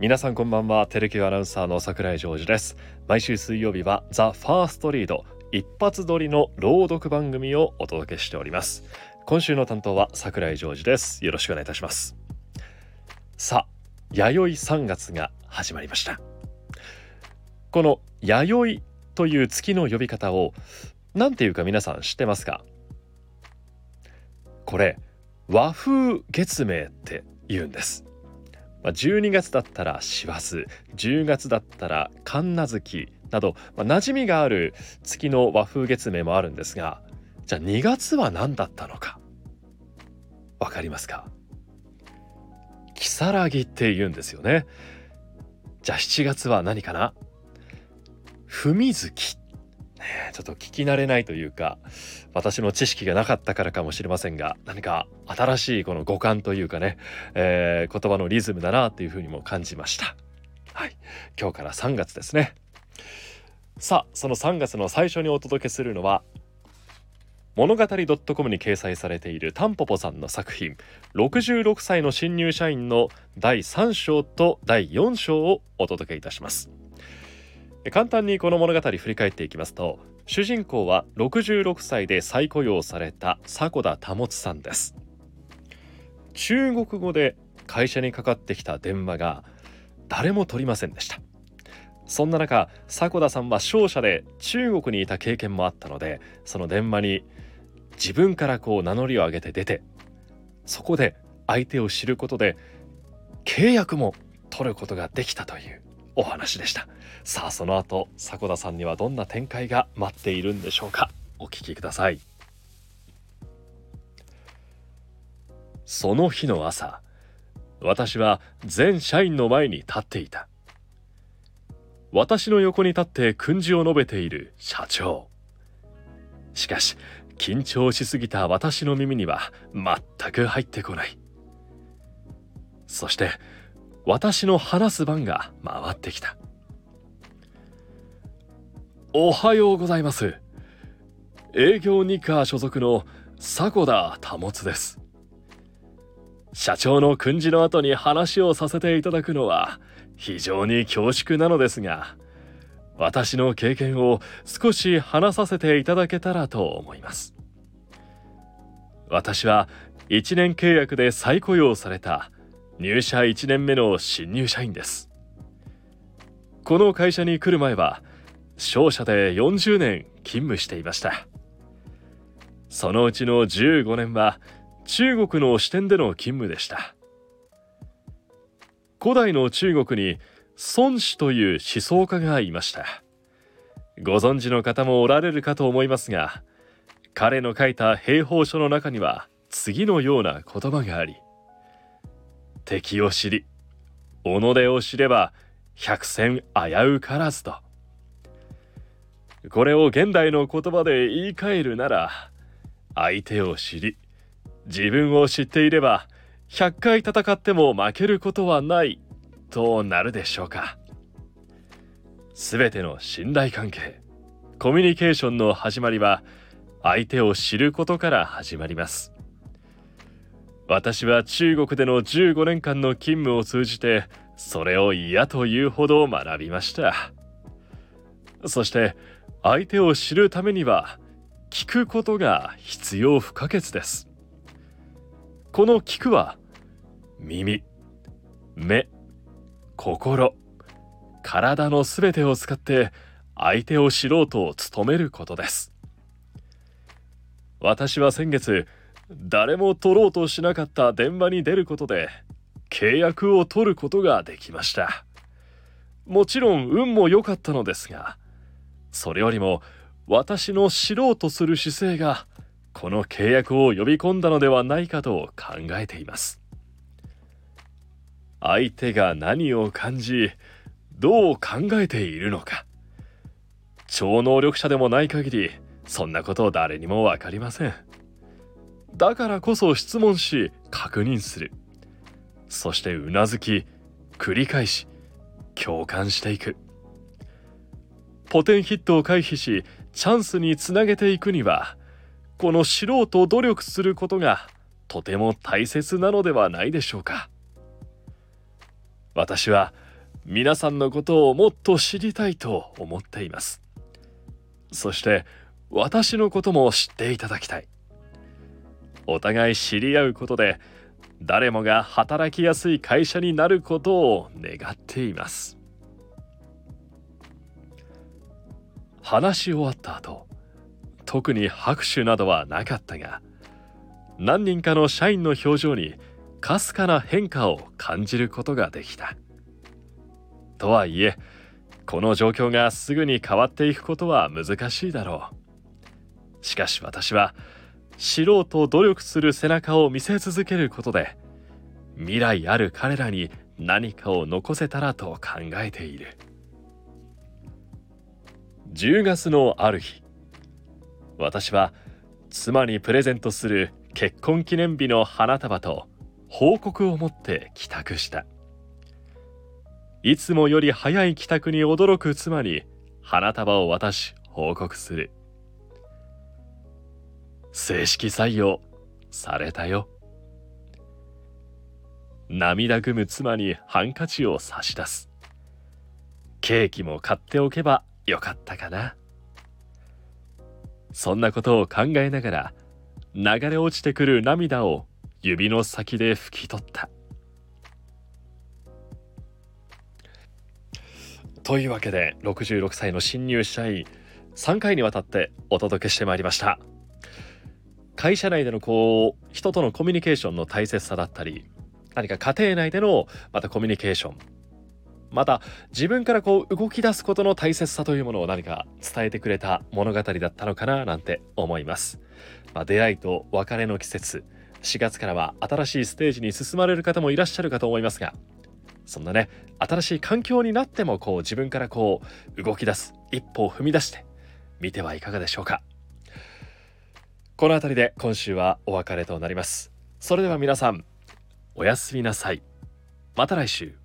皆さんこんばんは。テレキューアナウンサーの桜井ジョージです。毎週水曜日はザ・ファーストリード一発撮りの朗読番組をお届けしております。今週の担当は桜井ジョージです。よろしくお願いいたします。さあ弥生3月が始まりました。この弥生という月の呼び方を何ていうか皆さん知ってますか？これ和風月明って言うんです。まあ、12月だったら師走10月だったら神奈月など、まあ、馴染みがある月の和風月明もあるんですがじゃあ2月は何だったのかわかりますか？如月って言うんですよね。じゃあ7月は何かな？文月。ちょっと聞き慣れないというか私の知識がなかったからかもしれませんが何か新しいこの五感というかね、えー、言葉のリズムだなっていうふうにも感じました。はい。今日から3月ですね。さあその3月の最初にお届けするのは物語 .com に掲載されているタンポポさんの作品66歳の新入社員の第3章と第4章をお届けいたします。簡単にこの物語振り返っていきますと主人公は66歳で再雇用された迫田保さんです。中国語で会社にかかってきた電話が誰も取りませんでした。そんな中迫田さんは商社で中国にいた経験もあったのでその電話に自分からこう名乗りを上げて出てそこで相手を知ることで契約も取ることができたという。お話でした。さあその後迫田さんにはどんな展開が待っているんでしょうか。お聞きください。その日の朝私は全社員の前に立っていた。私の横に立って訓示を述べている社長。しかし緊張しすぎた私の耳には全く入ってこない。そして私の話す番が回ってきた。おはようございます。営業二課所属の迫田保です。社長の訓示の後に話をさせていただくのは非常に恐縮なのですが私の経験を少し話させていただけたらと思います。私は1年契約で再雇用された入社1年目の新入社員です。この会社に来る前は商社で40年勤務していました。そのうちの15年は中国の支店での勤務でした。古代の中国に孫子という思想家がいました。ご存知の方もおられるかと思いますが彼の書いた兵法書の中には次のような言葉があり敵を知り己を知れば百戦危うからずと。これを現代の言葉で言い換えるなら相手を知り自分を知っていれば100回戦っても負けることはないとなるでしょうか。全ての信頼関係コミュニケーションの始まりは相手を知ることから始まります。私は中国での15年間の勤務を通じてそれを嫌というほど学びました。そして相手を知るためには聞くことが必要不可欠です。この聞くは耳目心体のすべてを使って相手を知ろうと努めることです。私は先月誰も取ろうとしなかった電話に出ることで契約を取ることができました。もちろん運も良かったのですがそれよりも私の知ろうとする姿勢がこの契約を呼び込んだのではないかと考えています。相手が何を感じどう考えているのか。超能力者でもない限りそんなこと誰にも分かりません。だからこそ質問し確認する。そしてうなずき繰り返し共感していく。ポテンヒットを回避しチャンスにつなげていくにはこの知ろうと努力することがとても大切なのではないでしょうか。私は皆さんのことをもっと知りたいと思っています。そして私のことも知っていただきたい。お互い知り合うことで誰もが働きやすい会社になることを願っています。話し終わった後特に拍手などはなかったが何人かの社員の表情にかすかな変化を感じることができた。とはいえこの状況がすぐに変わっていくことは難しいだろう。しかし私は知ろうと努力する背中を見せ続けることで未来ある彼らに何かを残せたらと考えている。10月のある日私は妻にプレゼントする結婚記念日の花束と報告を持って帰宅した。いつもより早い帰宅に驚く妻に花束を渡し報告する。正式採用されたよ。涙ぐむ妻にハンカチを差し出す。ケーキも買っておけばよかったかな。そんなことを考えながら流れ落ちてくる涙を指の先で拭き取った。というわけで66歳の新入社員3回にわたってお届けしてまいりました。会社内でのこう人とのコミュニケーションの大切さだったり何か家庭内でのまたコミュニケーション。また自分からこう動き出すことの大切さというものを何か伝えてくれた物語だったのかななんて思います、まあ、出会いと別れの季節。4月からは新しいステージに進まれる方もいらっしゃるかと思いますがそんなね新しい環境になってもこう自分からこう動き出す一歩を踏み出してみてはいかがでしょうか。この辺りで今週はお別れとなります。それでは皆さんおやすみなさい。また来週。